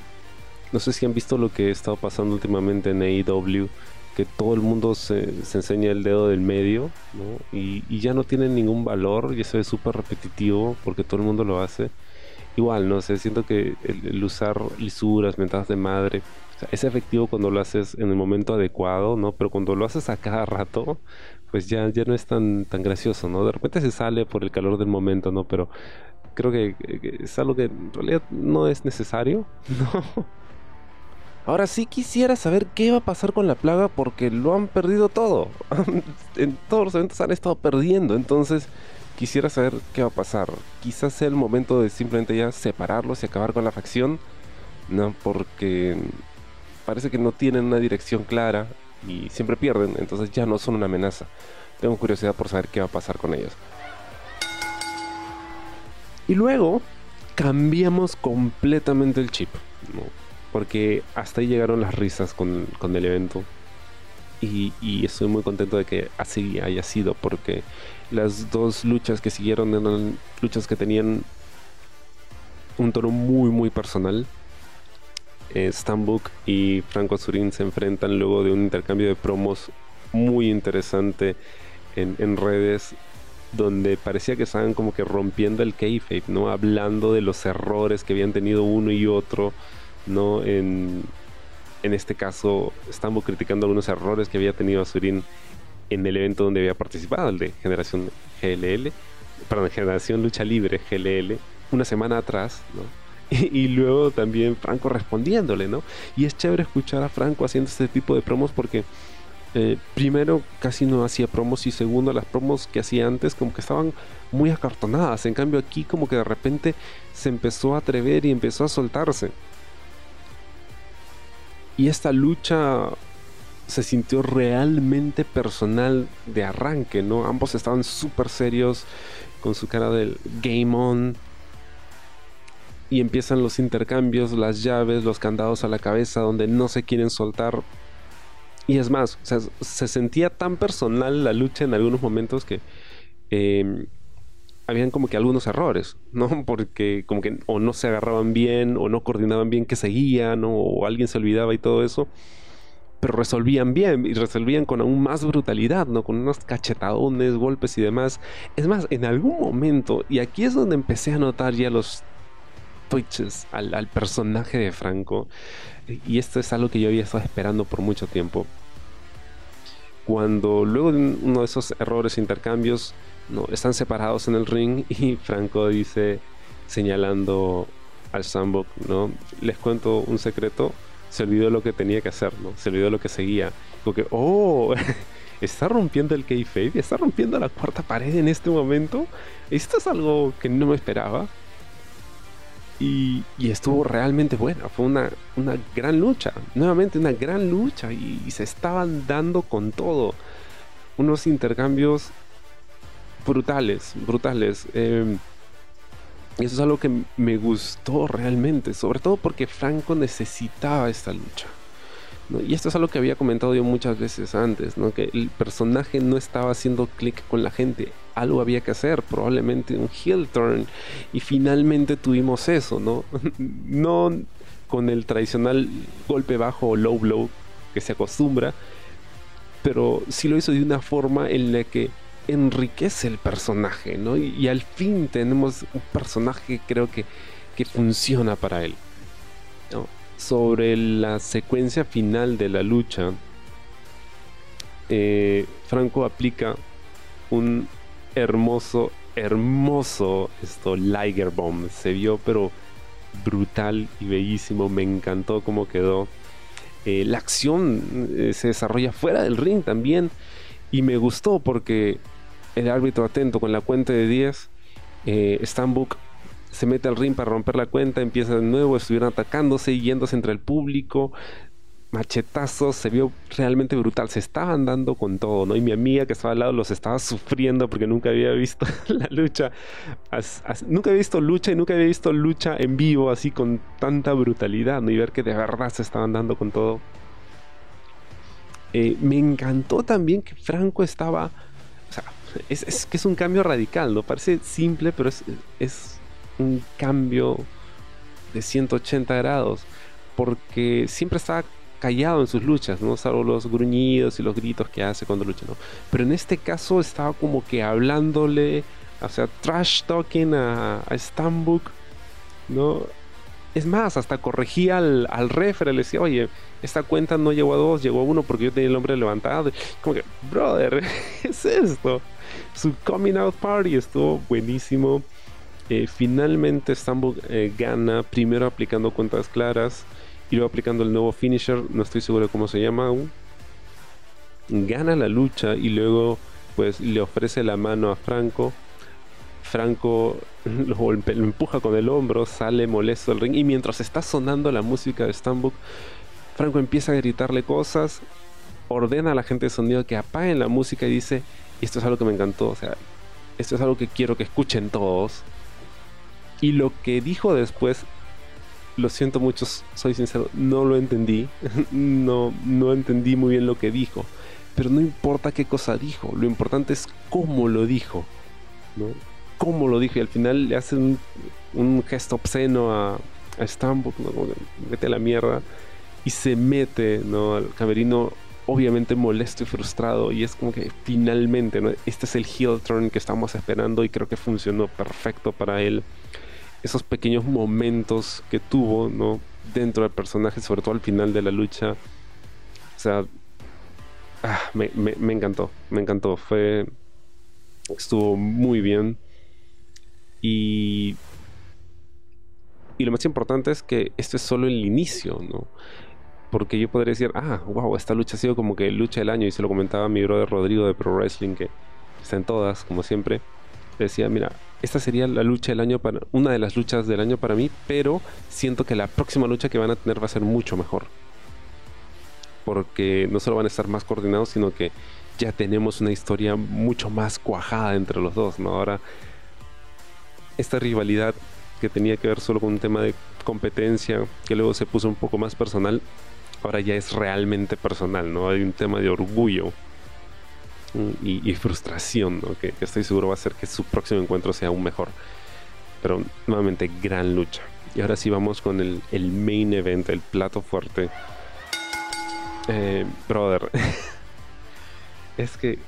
No sé si han visto lo que ha estado pasando últimamente en AEW, que todo el mundo se, enseña el dedo del medio y, ya no tiene ningún valor y eso es súper repetitivo porque todo el mundo lo hace. Igual, no sé, siento que el usar lisuras, mentadas de madre, es efectivo cuando lo haces en el momento adecuado, ¿no? Pero cuando lo haces a cada rato, pues ya, ya no es tan, tan gracioso, ¿no? De repente se sale por el calor del momento, ¿no? Pero creo que, es algo que en realidad no es necesario, [LAUGHS] ¿no? Ahora sí quisiera saber qué va a pasar con la plaga porque lo han perdido todo. [LAUGHS] en todos los eventos han estado perdiendo, entonces quisiera saber qué va a pasar. Quizás sea el momento de simplemente ya separarlos y acabar con la facción, ¿no? Porque parece que no tienen una dirección clara y siempre pierden, entonces ya no son una amenaza. Tengo curiosidad por saber qué va a pasar con ellos. Y luego cambiamos completamente el chip, porque hasta ahí llegaron las risas con, el evento. Y, y, estoy muy contento de que así haya sido, porque las dos luchas que siguieron eran luchas que tenían un tono muy, muy personal eh, Stambuk y Franco Azurín se enfrentan luego de un intercambio de promos muy interesante en, redes donde parecía que estaban como que rompiendo el kayfabe, ¿no? Hablando de los errores que habían tenido uno y otro, ¿no? En, en este caso, estamos criticando algunos errores que había tenido Azurín en el evento donde había participado, el de Generación GLL, perdón, Generación Lucha Libre GLL, una semana atrás, ¿no? [LAUGHS] y, luego también Franco respondiéndole, ¿no? Y es chévere escuchar a Franco haciendo este tipo de promos porque eh, primero casi no hacía promos y segundo las promos que hacía antes como que estaban muy acartonadas. En cambio aquí como que de repente se empezó a atrever y empezó a soltarse. Y esta lucha se sintió realmente personal de arranque, ¿no? Ambos estaban súper serios con su cara del game on y empiezan los intercambios, las llaves, los candados a la cabeza donde no se quieren soltar. Y es más, se sentía tan personal la lucha en algunos momentos que em, habían como que algunos errores, ¿no? [LAUGHS] Porque como que o no se agarraban bien, o no coordinaban bien que seguían, o alguien se olvidaba y todo eso. Pero resolvían bien y resolvían con aún más brutalidad, ¿no? Con unos cachetadones, golpes y demás. Es más, en algún momento, y aquí es donde empecé a notar ya los al, personaje de Franco. Y esto es algo que yo había estado esperando por mucho tiempo. Cuando luego de uno de esos errores intercambios no, están separados en el ring [LAUGHS] y Franco dice, señalando al Sambok, ¿no? Les cuento un secreto, se olvidó lo que tenía que hacer, ¿no? Se olvidó lo que seguía. Porque, oh, [LAUGHS] está rompiendo el kayfabe, está rompiendo la cuarta pared en este momento. Esto es algo que no me esperaba. Y, estuvo realmente buena. Fue una, una, gran lucha. Nuevamente una gran lucha. Y, se estaban dando con todo. Unos intercambios brutales, brutales. Eh, eso es algo que me gustó realmente. Sobre todo porque Franco necesitaba esta lucha. Y esto es algo que había comentado yo muchas veces antes, ¿no? que el personaje no estaba haciendo clic con la gente, algo había que hacer, probablemente un heel turn, y finalmente tuvimos eso, ¿no? [LAUGHS] no con el tradicional golpe bajo o low blow que se acostumbra, pero sí lo hizo de una forma en la que enriquece el personaje, ¿no? Y, al fin tenemos un personaje que creo que, que funciona para él. sobre la secuencia final de la lucha, eh, Franco aplica un hermoso, hermoso esto, Liger Bomb. Se vio pero brutal y bellísimo. Me encantó cómo quedó. Eh, la acción eh, se desarrolla fuera del ring también. Y me gustó porque el árbitro atento con la cuenta de 10, eh, Stambuk se mete al ring para romper la cuenta, empieza de nuevo, estuvieron atacándose, yéndose entre el público, machetazos, se vio realmente brutal, se estaban dando con todo, ¿no? Y mi amiga que estaba al lado los estaba sufriendo porque nunca había visto [LAUGHS] la lucha, nunca había visto lucha y nunca había visto lucha en vivo así con tanta brutalidad. Y ver que de verdad se estaban dando con todo. Eh, me encantó también que Franco estaba, sea, es, que es un cambio radical, ¿no? Parece simple, pero es, es un cambio de 180 grados, porque siempre estaba callado en sus luchas, ¿no? Salvo los gruñidos y los gritos que hace cuando lucha, ¿no? Pero en este caso estaba como que hablándole, o sea, trash talking a, a Stambuk, ¿no? Es más, hasta corregía al, al le decía, oye, esta cuenta no llegó a dos, llegó a uno porque yo tenía el hombre levantado. Como que, brother, [LAUGHS] ¿qué es esto? Su coming out party estuvo buenísimo. Eh, finalmente Stambuk eh, gana, primero aplicando cuentas claras y luego aplicando el nuevo finisher, no estoy seguro de cómo se llama aún. Gana la lucha y luego pues le ofrece la mano a Franco. Franco [LAUGHS] lo, empuja con el hombro, sale molesto del ring y mientras está sonando la música de Stambuk, Franco empieza a gritarle cosas, ordena a la gente de sonido que apaguen la música y dice, esto es algo que me encantó, o sea, esto es algo que quiero que escuchen todos. Y lo que dijo después lo siento mucho, soy sincero, no lo entendí. [LAUGHS] no, no entendí muy bien lo que dijo. Pero no importa qué cosa dijo, lo importante es cómo lo dijo. ¿no? Cómo lo dijo. Y al final le hace un, gesto obsceno a, a Stambuk, mete la mierda. Y se mete ¿no? al camerino obviamente molesto y frustrado y es como que finalmente ¿no? este es el heel turn que estamos esperando y creo que funcionó perfecto para él esos pequeños momentos que tuvo, ¿no? Dentro del personaje, sobre todo al final de la lucha. O sea, ah, me, encantó, me encantó. Fue. Estuvo muy bien. Y. Y lo más importante es que esto es solo el inicio, ¿no? Porque yo podría decir, ah, wow, esta lucha ha sido como que lucha del año. Y se lo comentaba mi brother Rodrigo de Pro Wrestling, que está en todas, como siempre. Decía, mira, esta sería la lucha del año para una de las luchas del año para mí, pero siento que la próxima lucha que van a tener va a ser mucho mejor. Porque no solo van a estar más coordinados, sino que ya tenemos una historia mucho más cuajada entre los dos, ¿no? Ahora esta rivalidad que tenía que ver solo con un tema de competencia, que luego se puso un poco más personal, ahora ya es realmente personal, ¿no? Hay un tema de orgullo y, frustración, que, estoy seguro va a hacer que su próximo encuentro sea aún mejor. Pero nuevamente, gran lucha. Y ahora sí vamos con el, main event, el plato fuerte. Eh, brother, [LAUGHS] es que...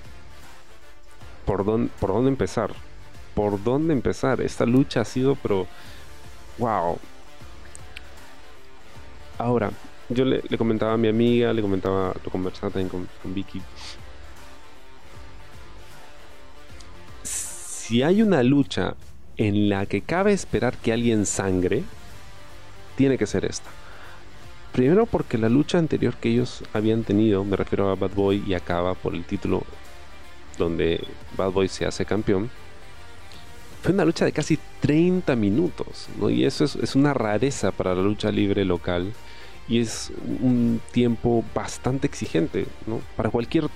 ¿por dónde, ¿Por dónde empezar? ¿Por dónde empezar? Esta lucha ha sido, pero... ¡Wow! Ahora, yo le, comentaba a mi amiga, le comentaba, lo conversaba también con, Vicky. Si hay una lucha en la que cabe esperar que alguien sangre, tiene que ser esta. Primero porque la lucha anterior que ellos habían tenido, me refiero a Bad Boy y acaba por el título donde Bad Boy se hace campeón, fue una lucha de casi 30 minutos, y eso es, es una rareza para la lucha libre local y es un tiempo bastante exigente ¿no? para cualquier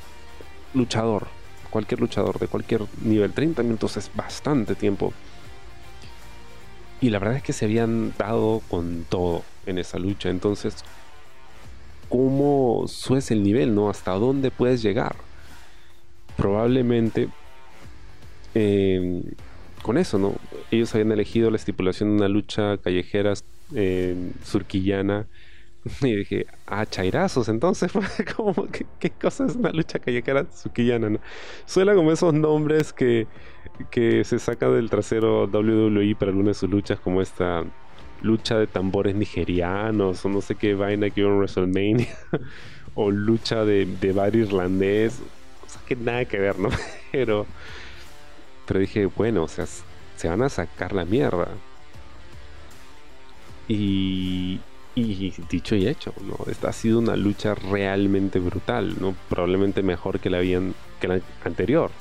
luchador cualquier luchador de cualquier nivel. 30 minutos es bastante tiempo. Y la verdad es que se habían dado con todo en esa lucha. Entonces, ¿cómo sues el nivel? ¿no? ¿Hasta dónde puedes llegar? Probablemente em, con eso, ¿no? Ellos habían elegido la estipulación de una lucha callejera eh, surquillana [LAUGHS] Y dije, ah, chairazos, entonces, [LAUGHS] como, ¿qué, ¿qué, cosa es una lucha callejera suquillana? ¿no? Suena como esos nombres que, que se saca del trasero WWE para algunas de sus luchas, como esta lucha de tambores nigerianos, o no sé qué vaina que hubo WrestleMania, [LAUGHS] o lucha de, de bar irlandés, cosas que nada que ver, ¿no? Pero, pero dije, bueno, o sea, se van a sacar la mierda. Y, Y dicho y hecho. Esta ha sido una lucha realmente brutal. Probablemente mejor que la, habían, que la anterior.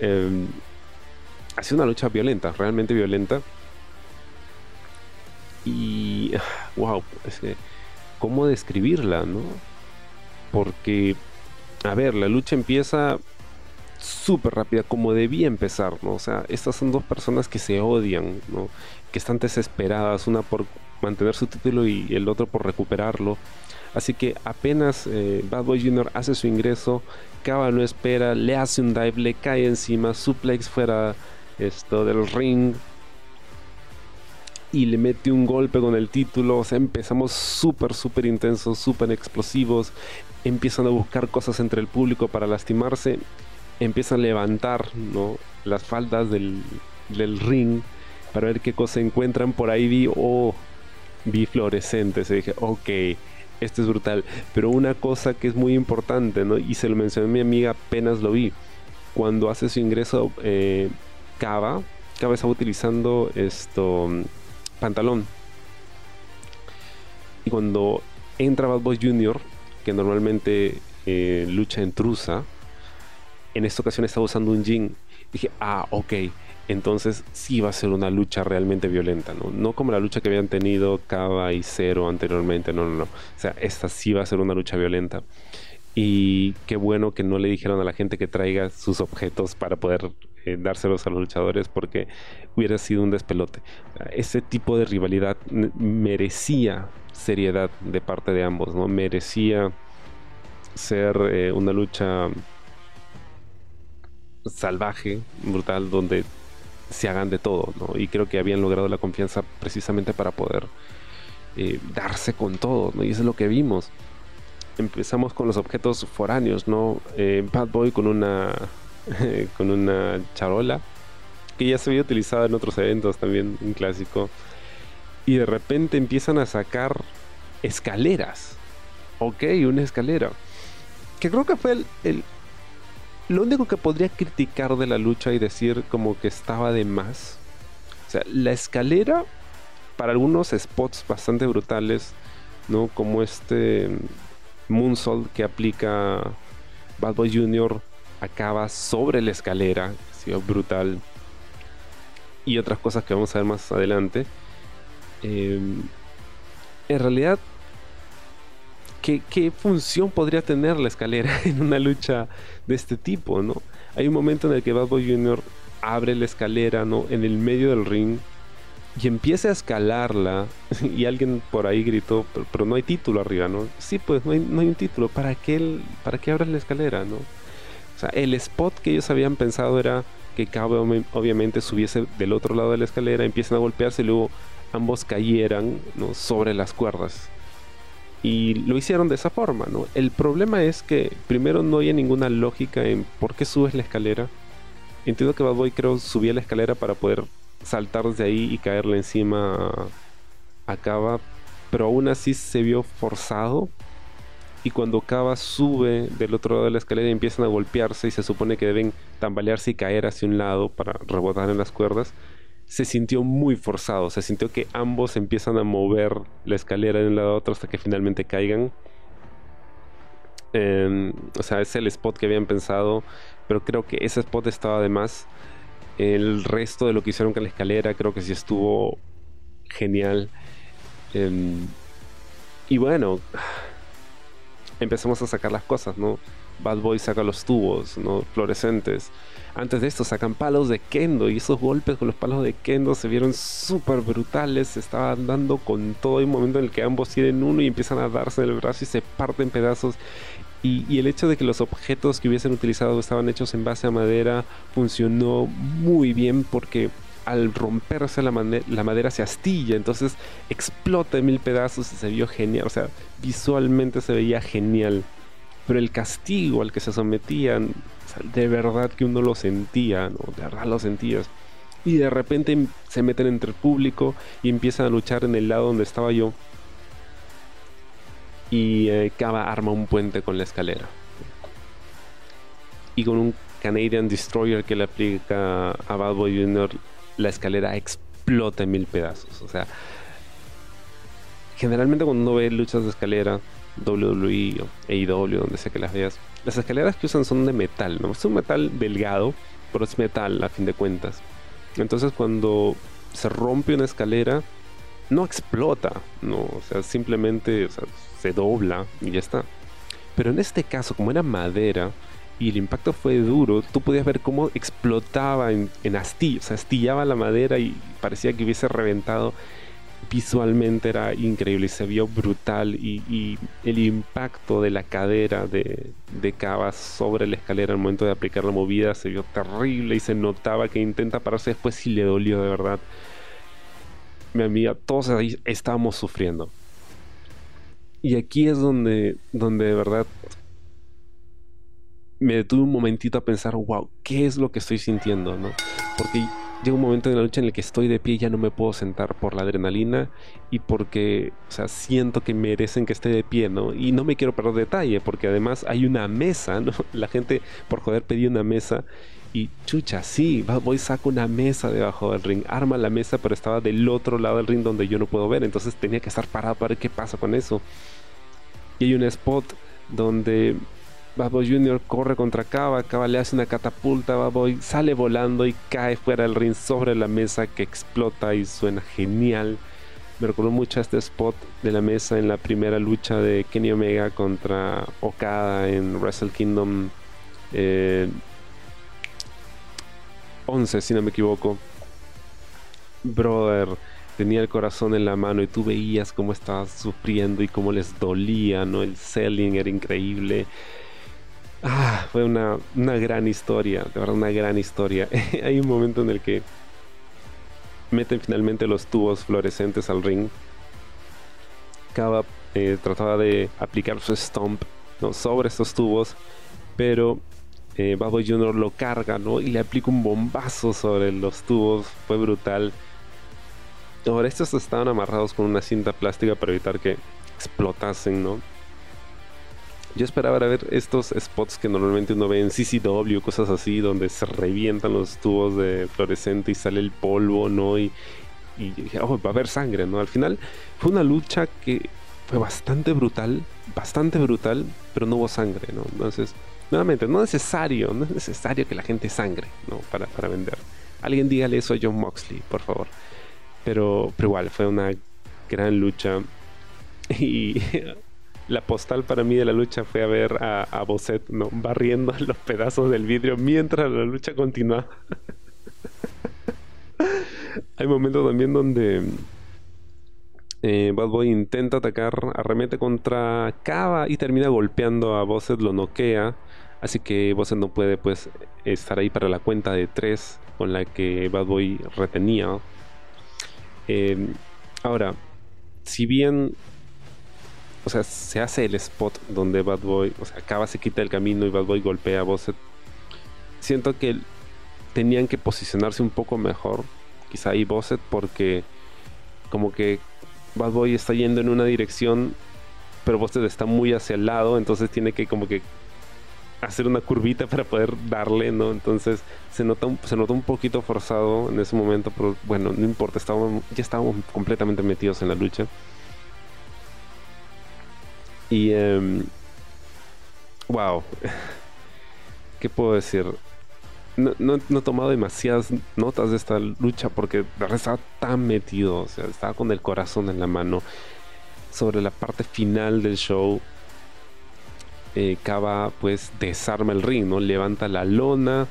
Em, ha sido una lucha violenta, realmente violenta. Y, [SIGHS] wow, ¿cómo describirla? Porque, a ver, la lucha empieza súper rápida, como debía empezar. O sea, estas son dos personas que se odian. Que están desesperadas, una por mantener su título y el otro por recuperarlo. Así que apenas eh, Bad Boy Jr. hace su ingreso, Cava no espera, le hace un dive, le cae encima, suplex fuera esto del ring y le mete un golpe con el título. O sea, empezamos súper, súper intensos, súper explosivos. Empiezan a buscar cosas entre el público para lastimarse. Empiezan a levantar ¿no? las faldas del, del ring para ver qué cosa encuentran. Por ahí vi, oh, vi fluorescentes. Y dije, ok, esto es brutal. Pero una cosa que es muy importante, ¿no? Y se lo mencioné a mi amiga apenas lo vi. Cuando hace su ingreso, eh, Cava, Cava estaba utilizando esto pantalón. Y cuando entra Bad Boy Jr., que normalmente eh, lucha en trusa, en esta ocasión estaba usando un jean. Dije, ah, ok, entonces sí va a ser una lucha realmente violenta, ¿no? No como la lucha que habían tenido Cava y Cero anteriormente, no, no, no. O sea, esta sí va a ser una lucha violenta. Y qué bueno que no le dijeron a la gente que traiga sus objetos para poder eh, dárselos a los luchadores porque hubiera sido un despelote. Ese tipo de rivalidad merecía seriedad de parte de ambos, ¿no? Merecía ser eh, una lucha salvaje, brutal, donde se hagan de todo, ¿no? Y creo que habían logrado la confianza precisamente para poder eh, darse con todo, ¿no? Y eso es lo que vimos. Empezamos con los objetos foráneos, ¿no? Eh, Bad Boy con una [LAUGHS] con una charola que ya se había utilizado en otros eventos también, un clásico. Y de repente empiezan a sacar escaleras. Ok, una escalera. Que creo que fue el lo único que podría criticar de la lucha y decir como que estaba de más. O sea, la escalera para algunos spots bastante brutales, ¿no? Como este moonsault que aplica Bad Boy Jr. acaba sobre la escalera, ha sido brutal. Y otras cosas que vamos a ver más adelante. Em, en realidad ¿qué, función podría tener la escalera [LAUGHS] en una lucha de este tipo, ¿no? Hay un momento en el que Bad Boy Jr. abre la escalera, ¿no? En el medio del ring y empieza a escalarla [LAUGHS] y alguien por ahí gritó, pero, no hay título arriba, ¿no? Sí, pues no hay, un título, ¿para qué, ¿para qué abres la escalera, ¿no? O sea, el spot que ellos habían pensado era que Cabo obviamente subiese del otro lado de la escalera, empiezan a golpearse y luego ambos cayeran sobre las cuerdas. Y lo hicieron de esa forma, ¿no? El problema es que primero no hay ninguna lógica en por qué subes la escalera. Entiendo que Bad Boy creo subía la escalera para poder saltar desde ahí y caerle encima a Kava, pero aún así se vio forzado. Y cuando Kava sube del otro lado de la escalera y empiezan a golpearse y se supone que deben tambalearse y caer hacia un lado para rebotar en las cuerdas, se sintió muy forzado, se sintió que ambos empiezan a mover la escalera de un lado a otro hasta que finalmente caigan. Em, o sea, es el spot que habían pensado, pero creo que ese spot estaba de más. El resto de lo que hicieron con la escalera creo que sí estuvo genial. Em, y bueno, [SIGHS] empezamos a sacar las cosas, ¿no? Bad Boy saca los tubos, ¿no? Fluorescentes. Antes de esto sacan palos de kendo y esos golpes con los palos de kendo se vieron súper brutales. Se estaban dando con todo. Hay un momento en el que ambos tienen uno y empiezan a darse el brazo y se parten pedazos. Y, el hecho de que los objetos que hubiesen utilizado estaban hechos en base a madera funcionó muy bien porque al romperse la, la, madera se astilla, entonces explota en mil pedazos y se vio genial, o sea, visualmente se veía genial. Pero el castigo al que se sometían de verdad que uno lo sentía, ¿no? De verdad lo sentías. Y de repente se meten entre el público y empiezan a luchar en el lado donde estaba yo. Y eh, arma un puente con la escalera. Y con un Canadian Destroyer que le aplica a Bad Boy Jr., la escalera explota en mil pedazos. O sea, generalmente cuando uno ve luchas de escalera, WWE o AEW, donde sea que las veas, las escaleras que usan son de metal, ¿no? Es un metal delgado, pero es metal a fin de cuentas. Entonces cuando se rompe una escalera, no explota, ¿no? O sea, simplemente se dobla y ya está. Pero en este caso, como era madera y el impacto fue duro, tú podías ver cómo explotaba en, en astilla, o sea, astillaba la madera y parecía que hubiese reventado visualmente era increíble y se vio brutal y, el impacto de la cadera de, de Cava sobre la escalera al momento de aplicar la movida se vio terrible y se notaba que intenta pararse después y le dolió de verdad. Mi amiga, todos ahí estábamos sufriendo. Y aquí es donde, donde de verdad me detuve un momentito a pensar, wow, ¿qué es lo que estoy sintiendo? ¿no? Porque llega un momento en la lucha en el que estoy de pie y ya no me puedo sentar por la adrenalina y porque, o sea, siento que merecen que esté de pie, ¿no? Y no me quiero perder detalle porque además hay una mesa, ¿no? [LAUGHS] La gente por joder pedía una mesa y chucha, sí, voy saco una mesa debajo del ring, arma la mesa, pero estaba del otro lado del ring donde yo no puedo ver, entonces tenía que estar parado para ver qué pasa con eso. Y hay un spot donde Bad Boy Jr. corre contra Kaba, Kaba le hace una catapulta, Bad Boy sale volando y cae fuera del ring sobre la mesa que explota y suena genial. Me recordó mucho a este spot de la mesa en la primera lucha de Kenny Omega contra Okada en Wrestle Kingdom 11, eh, si no me equivoco. Brother, tenía el corazón en la mano y tú veías cómo estaba sufriendo y cómo les dolía, ¿no? El selling era increíble. Ah, fue una, gran historia, de verdad una gran historia. [LAUGHS] Hay un momento en el que meten finalmente los tubos fluorescentes al ring. Kaba eh, trataba de aplicar su stomp sobre estos tubos, pero eh, Bad Jr. lo carga ¿no? y le aplica un bombazo sobre los tubos. Fue brutal. Ahora, estos estaban amarrados con una cinta plástica para evitar que explotasen, ¿no? Yo esperaba ver estos spots que normalmente uno ve en CCW, cosas así, donde se revientan los tubos de fluorescente y sale el polvo, ¿no? Y, y oh, va a haber sangre, ¿no? Al final fue una lucha que fue bastante brutal, bastante brutal, pero no hubo sangre, ¿no? Entonces, nuevamente, no es necesario, no es necesario que la gente sangre, ¿no? Para, para vender. Alguien dígale eso a John Moxley, por favor. Pero, pero igual, fue una gran lucha. [LAUGHS] Y la postal para mí de la lucha fue a ver a, a Bosset ¿no? barriendo [LAUGHS] los pedazos del vidrio mientras la lucha continuaba. [LAUGHS] Hay momentos también donde eh, Bad Boy intenta atacar, arremete contra Kava y termina golpeando a Bosset, lo noquea. Así que Bosset no puede pues estar ahí para la cuenta de tres con la que Bad Boy retenía. Eh, ahora, si bien o sea, se hace el spot donde Bad Boy, o sea, acaba, se quita el camino y Bad Boy golpea a Bosset. Siento que tenían que posicionarse un poco mejor, quizá ahí Bosset, porque como que Bad Boy está yendo en una dirección, pero Bosset está muy hacia el lado, entonces tiene que como que hacer una curvita para poder darle, ¿no? Entonces se nota se notó un poquito forzado en ese momento, pero bueno, no importa, estábamos, ya estábamos completamente metidos en la lucha. Y. wow. Em, [LAUGHS] ¿Qué puedo decir? No, he tomado demasiadas notas de esta lucha porque de verdad estaba tan metido, o sea, estaba con el corazón en la mano. Sobre la parte final del show, eh, pues desarma el ring, ¿no? Levanta la lona.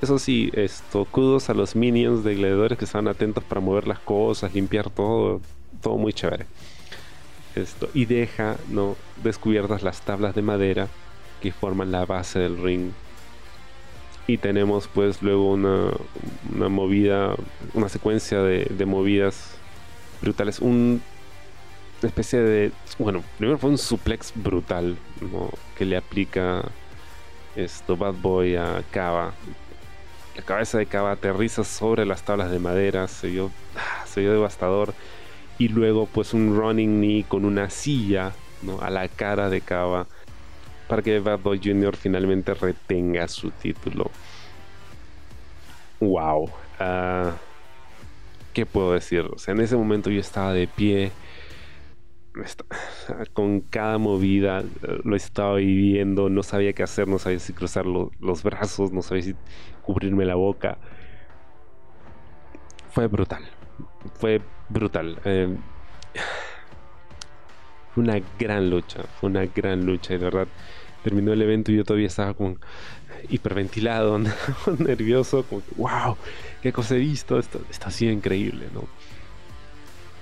Eso sí, esto, kudos a los minions de gladiadores que estaban atentos para mover las cosas, limpiar todo, todo muy chévere y deja no descubiertas las tablas de madera que forman la base del ring. Y tenemos pues luego una, una movida una secuencia de, movidas brutales. Un una especie de bueno primero fue un suplex brutal que le aplica esto Bad Boy a Kava la cabeza de Kava aterriza sobre las tablas de madera se vio ah, se vio devastador y luego pues un running knee con una silla ¿no? a la cara de Cava para que Bad Jr. finalmente retenga su título. Wow. Ah, ¿Qué puedo decir? En ese momento yo estaba de pie. con cada movida lo estaba viviendo, no sabía qué hacer, no sabía si cruzar los brazos, no sabía si cubrirme la boca. Fue brutal, fue brutal. Eh, fue una gran lucha, fue una gran lucha, de verdad. Terminó el evento y yo todavía estaba como hiperventilado, [LAUGHS] nervioso, wow, qué cosa he visto, esto, está ha sido increíble, ¿no?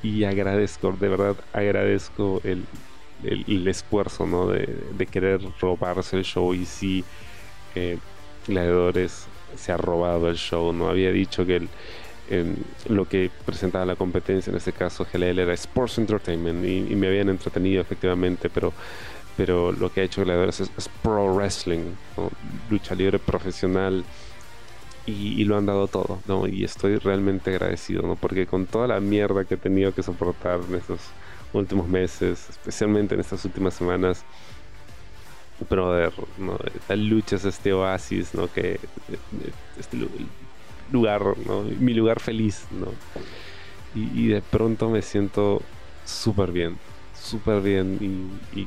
Y agradezco, de verdad agradezco el, el, esfuerzo, ¿no? De, de, querer robarse el show y si eh, Gladiadores se ha robado el show, ¿no? Había dicho que el, lo que presentaba la competencia, en este caso GLL, era Sports Entertainment y, me habían entretenido efectivamente, pero, pero lo que ha hecho Gladiadores es, Pro Wrestling, lucha libre profesional. Y, lo han dado todo, ¿no? Y estoy realmente agradecido, ¿no? Porque con toda la mierda que he tenido que soportar en estos últimos meses, especialmente en estas últimas semanas, brother, ¿no? Esta lucha es este oasis, ¿no? Que este lugar. Mi lugar feliz, ¿no? Y, de pronto me siento súper bien, súper bien y,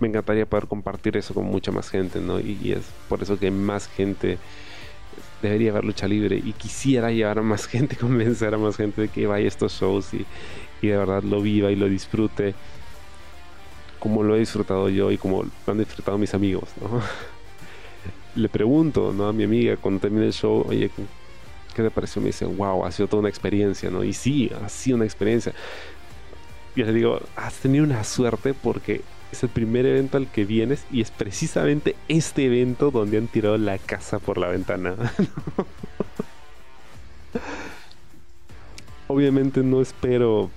me encantaría poder compartir eso con mucha más gente, ¿no? Y, es por eso que más gente debería haber lucha libre y quisiera llevar a más [LAUGHS] gente, convencer a más gente de que vaya a estos shows y, y de verdad lo viva y lo disfrute como lo he disfrutado yo y como lo han disfrutado mis amigos, ¿no? [LAUGHS] Le pregunto, ¿no? A mi amiga cuando termine el show, oye, ¿qué te pareció? Me dice, wow, ha sido toda una experiencia, ¿no? Y sí, ha sido una experiencia. Y le digo, has tenido una suerte porque es el primer evento al que vienes y es precisamente este evento donde han tirado la casa por la ventana. [LAUGHS] Obviamente no espero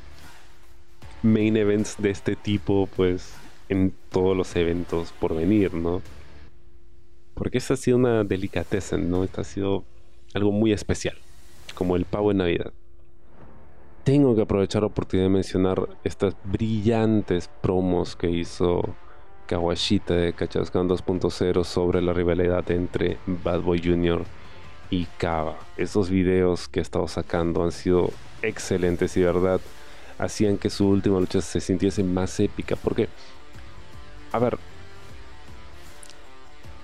main events de este tipo, pues, en todos los eventos por venir, ¿no? Porque esta ha sido una delicateza, ¿no? Esta ha sido algo muy especial, como el pavo en Navidad. Tengo que aprovechar la oportunidad de mencionar estas brillantes promos que hizo Kawashita de Kachaskan 2.0 sobre la rivalidad entre Bad Boy Jr. y Kava. Esos videos que he estado sacando han sido excelentes y verdad hacían que su última lucha se sintiese más épica. Porque, a ver,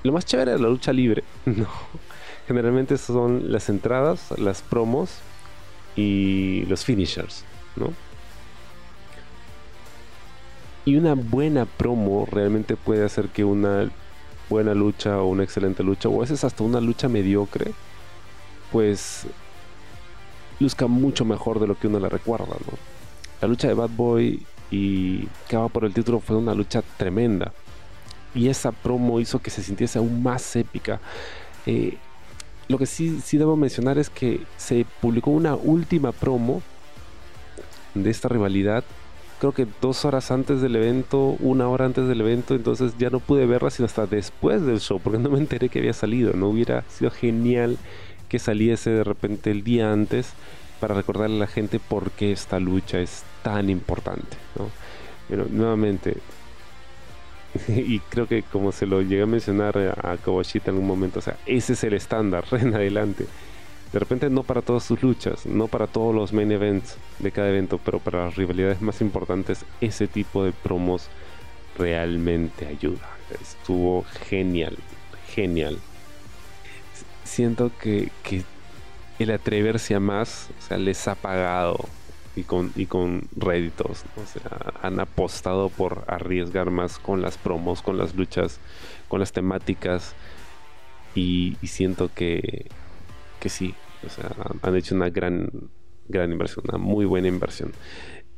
lo más chévere de la lucha libre, [LAUGHS] no. Generalmente son las entradas, las promos y los finishers, ¿no? Y una buena promo realmente puede hacer que una buena lucha o una excelente lucha, o a veces hasta una lucha mediocre, pues luzca mucho mejor de lo que uno la recuerda, ¿no? La lucha de Bad Boy y que va por el título fue una lucha tremenda. Y esa promo hizo que se sintiese aún más épica. Eh, lo que sí, sí debo mencionar es que se publicó una última promo de esta rivalidad. Creo que dos horas antes del evento, una hora antes del evento, entonces ya no pude verla sino hasta después del show, porque no me enteré que había salido. No hubiera sido genial que saliese de repente el día antes para recordarle a la gente por qué esta lucha es tan importante. ¿no? Pero nuevamente, [LAUGHS] y creo que como se lo llegué a mencionar a Kawashita en un momento, o sea, ese es el estándar [LAUGHS] en adelante. De repente no para todas sus luchas, no para todos los main events de cada evento, pero para las rivalidades más importantes, ese tipo de promos realmente ayuda. Estuvo genial, genial. Siento que, que el atreverse a más, o sea, les ha pagado y con, y con réditos. O sea, han apostado por arriesgar más con las promos, con las luchas, con las temáticas. Y, siento que, que sí, o sea, han hecho una gran, gran inversión, una muy buena inversión.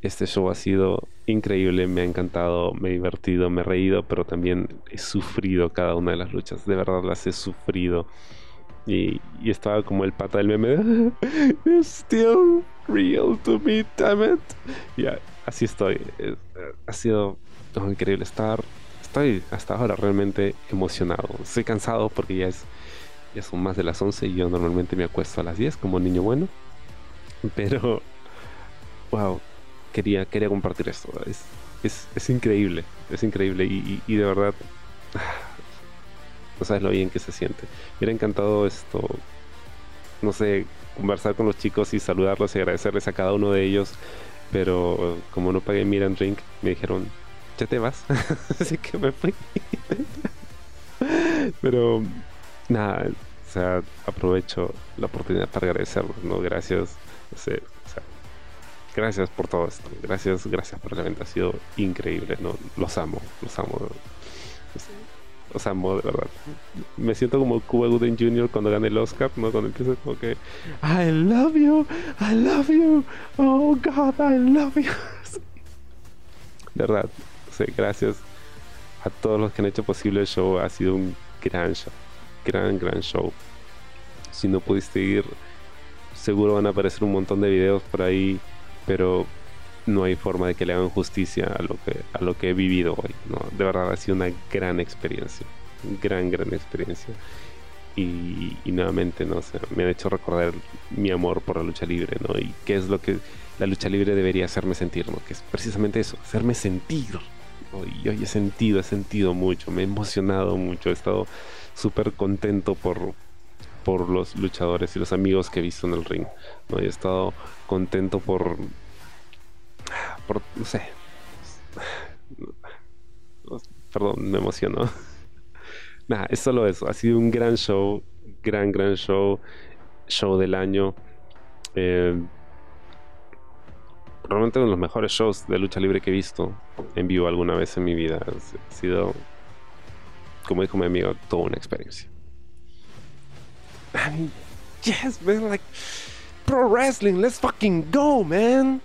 Este show ha sido increíble, me ha encantado, me he divertido, me he reído, pero también he sufrido cada una de las luchas. De verdad las he sufrido. Y, estaba como el pata del meme. It's [LAUGHS] still real to me, damn it. Ya, así estoy. ha sido increíble estar. Estoy hasta ahora realmente emocionado. Estoy cansado porque ya es ya son más de las 11 y yo normalmente me acuesto a las 10 como niño bueno. Pero, wow, quería, quería compartir esto. Es, es, es increíble, es increíble y, y de verdad no sabes lo bien que se siente. Me hubiera encantado esto, no sé, conversar con los chicos y saludarlos y agradecerles a cada uno de ellos Pero como no pagué Miran Drink, me dijeron, ya te vas. [LAUGHS] Así que me fui. [LAUGHS] Pero nada, o sea, aprovecho la oportunidad para agradecerlos, ¿no? Gracias. o sea, gracias por todo esto. Gracias, gracias por el evento. Ha sido increíble, ¿no? Los amo, los amo. Los amo, de verdad. Me siento como Cuba Gooden Jr. cuando gane el Oscar, ¿no? Cuando empieza como que I love you, I love you, oh God, I love you. Verdad, gracias a todos los que han hecho posible el show. Ha sido un gran show, gran, gran show. Si no pudiste ir, seguro van a aparecer un montón de videos por ahí, pero no hay forma de que le hagan justicia a lo que, a lo que he vivido hoy. ¿no? De verdad ha sido una gran experiencia, gran, gran experiencia. Y, nuevamente no sé, me han hecho recordar mi amor por la lucha libre, ¿no? Y qué es lo que la lucha libre debería hacerme sentir, ¿no? Que es precisamente eso, hacerme sentir. Y hoy he sentido, he sentido mucho, me he emocionado mucho, he estado súper contento por, por los luchadores y los amigos que he visto en el ring. ¿no? He estado contento por, por, no sé, perdón, me emociono. Nada, es solo eso. Ha sido un gran show, gran, gran show, show del año. Eh, realmente uno de los mejores shows de lucha libre que he visto en vivo alguna vez en mi vida. Ha sido, como dijo mi amigo, toda una experiencia. I yes, man, like pro wrestling, let's fucking go, man.